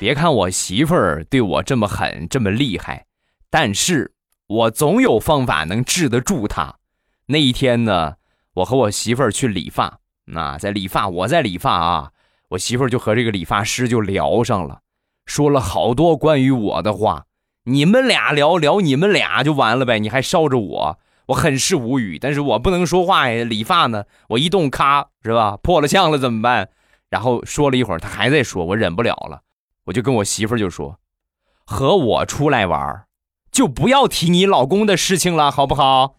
别看我媳妇儿对我这么狠，这么厉害，但是我总有方法能治得住她。那一天呢，我和我媳妇儿去理发，那在理发，我在理发啊，我媳妇儿就和这个理发师就聊上了，说了好多关于我的话。你们俩聊聊，你们俩就完了呗，你还捎着我，我很是无语。但是我不能说话呀，理发呢，我一动咔是吧，破了相了怎么办？然后说了一会儿，他还在说，我忍不了了。我就跟我媳妇就说：“和我出来玩，就不要提你老公的事情了，好不好？”